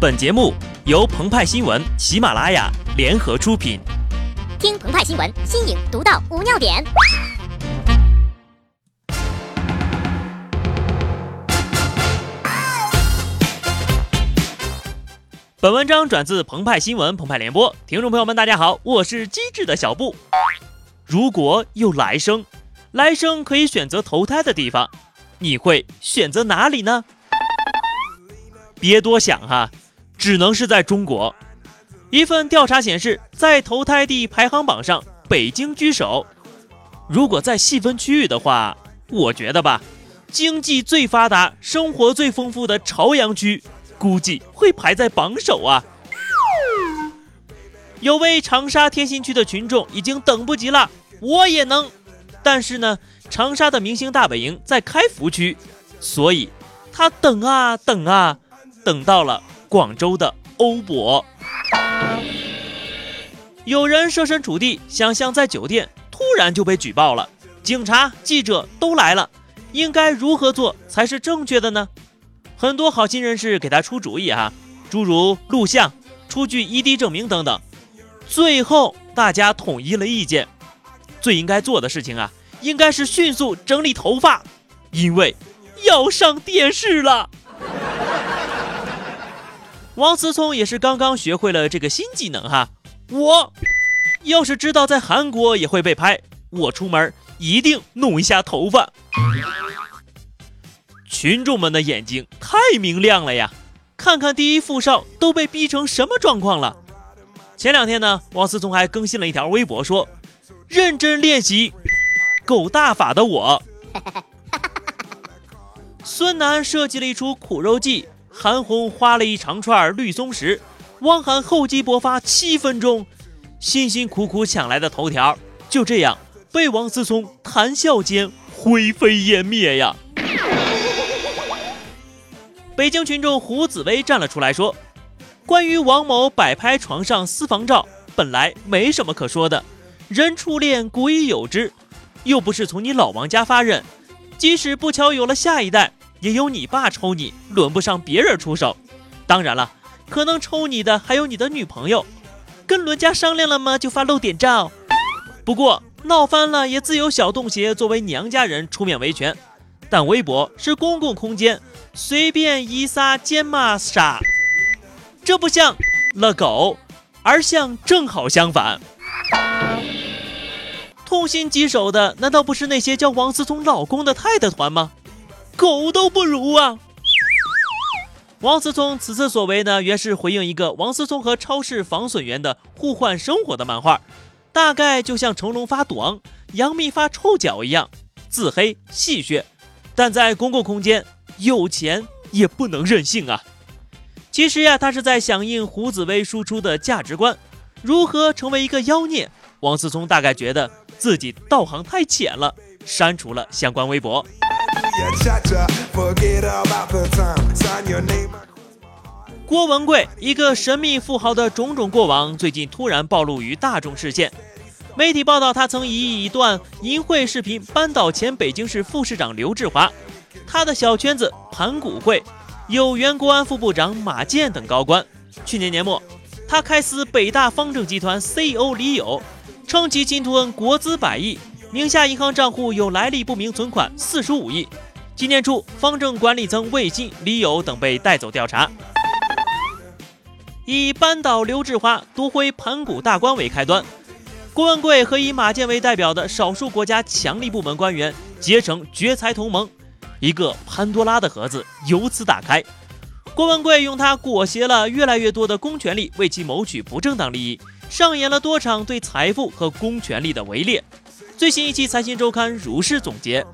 本节目由澎湃新闻、喜马拉雅联合出品。听澎湃新闻，新颖独到，无尿点。本文章转自澎湃新闻、澎湃联播。听众朋友们，大家好，我是机智的小布。如果有来生，来生可以选择投胎的地方，你会选择哪里呢？别多想哈，只能是在中国。一份调查显示，在投胎地排行榜上，北京居首。如果再细分区域的话，我觉得吧，经济最发达、生活最丰富的朝阳区。估计会排在榜首啊！有位长沙天心区的群众已经等不及了，我也能。但是呢，长沙的明星大本营在开福区，所以他等啊等啊，等到了广州的欧博。有人设身处地想象，在酒店突然就被举报了，警察、记者都来了，应该如何做才是正确的呢？很多好心人士给他出主意哈，诸如录像、出具 ED 证明等等。最后大家统一了意见，最应该做的事情啊，应该是迅速整理头发，因为要上电视了。王思聪也是刚刚学会了这个新技能哈，我要是知道在韩国也会被拍，我出门一定弄一下头发。群众们的眼睛太明亮了呀！看看第一富少都被逼成什么状况了。前两天呢，王思聪还更新了一条微博，说：“认真练习狗大法的我。”孙楠设计了一出苦肉计，韩红花了一长串绿松石，汪涵厚积薄发七分钟，辛辛苦苦抢来的头条，就这样被王思聪谈笑间灰飞烟灭呀！北京群众胡紫薇站了出来，说：“关于王某摆拍床上私房照，本来没什么可说的，人初恋古已有之，又不是从你老王家发轫，即使不巧有了下一代，也有你爸抽你，轮不上别人出手。当然了，可能抽你的还有你的女朋友，跟伦家商量了吗？就发露点照。不过闹翻了也自有小洞鞋作为娘家人出面维权。”但微博是公共空间，随便一撒奸骂傻，这不像了狗，而像正好相反。痛心疾首的难道不是那些叫王思聪老公的太太团吗？狗都不如啊！王思聪此次所为呢，原是回应一个王思聪和超市防损员的互换生活的漫画，大概就像成龙发赌王，杨幂发臭脚一样，自黑戏谑。但在公共空间，有钱也不能任性啊！其实呀，他是在响应胡紫薇输出的价值观。如何成为一个妖孽？王思聪大概觉得自己道行太浅了，删除了相关微博。郭文贵，一个神秘富豪的种种过往，最近突然暴露于大众视线。媒体报道，他曾以一段淫秽视频扳倒前北京市副市长刘志华。他的小圈子盘古会有原国安副部长马建等高官。去年年末，他开撕北大方正集团 CEO 李友，称其侵吞国资百亿，名下银行账户有来历不明存款四十五亿。今年初，方正管理层魏晋、李友等被带走调查。以扳倒刘志华、夺回盘古大关为开端。郭文贵和以马建为代表的少数国家强力部门官员结成绝财同盟，一个潘多拉的盒子由此打开。郭文贵用他裹挟了越来越多的公权力为其谋取不正当利益，上演了多场对财富和公权力的围猎。最新一期《财新周刊》如是总结：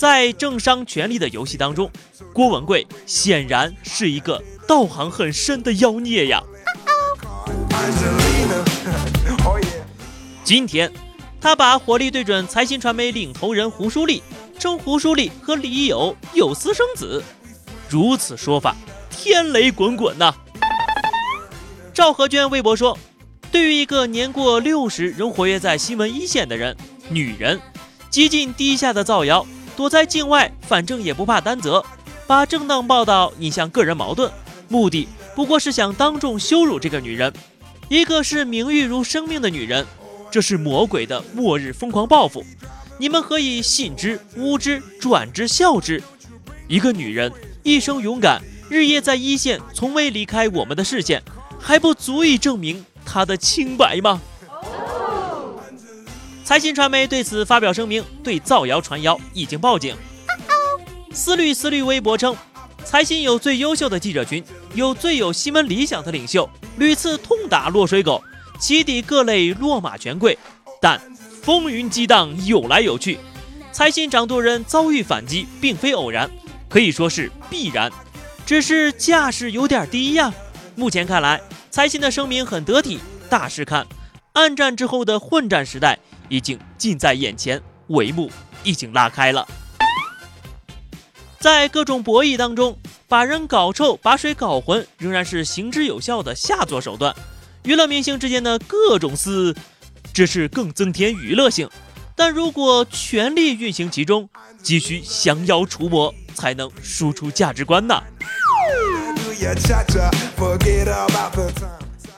在政商权力的游戏当中，郭文贵显然是一个道行很深的妖孽呀。今天，他把火力对准财新传媒领头人胡舒立，称胡舒立和李友有私生子。如此说法，天雷滚滚呐！赵和娟微博说：“对于一个年过六十仍活跃在新闻一线的人，女人，极尽低下的造谣，躲在境外，反正也不怕担责，把正当报道引向个人矛盾，目的不过是想当众羞辱这个女人。一个是名誉如生命的女人，这是魔鬼的末日疯狂报复。你们何以信之、污之、转之、笑之？一个女人一生勇敢，日夜在一线，从未离开我们的视线，还不足以证明她的清白吗？财新传媒对此发表声明，对造谣传谣已经报警。思虑思虑微博称，财新有最优秀的记者群，有最有新闻理想的领袖，屡次痛打落水狗，起底各类落马权贵，但风云激荡，有来有去，财新掌舵人遭遇反击，并非偶然，可以说是必然，只是架势有点低呀。目前看来，财新的声明很得体，大势看，暗战之后的混战时代已经近在眼前，帷幕已经拉开了。在各种博弈当中，把人搞臭、把水搞浑，仍然是行之有效的下作手段。娱乐明星之间的各种撕，只是更增添娱乐性。但如果全力运行其中，急需降妖除魔，才能输出价值观呢。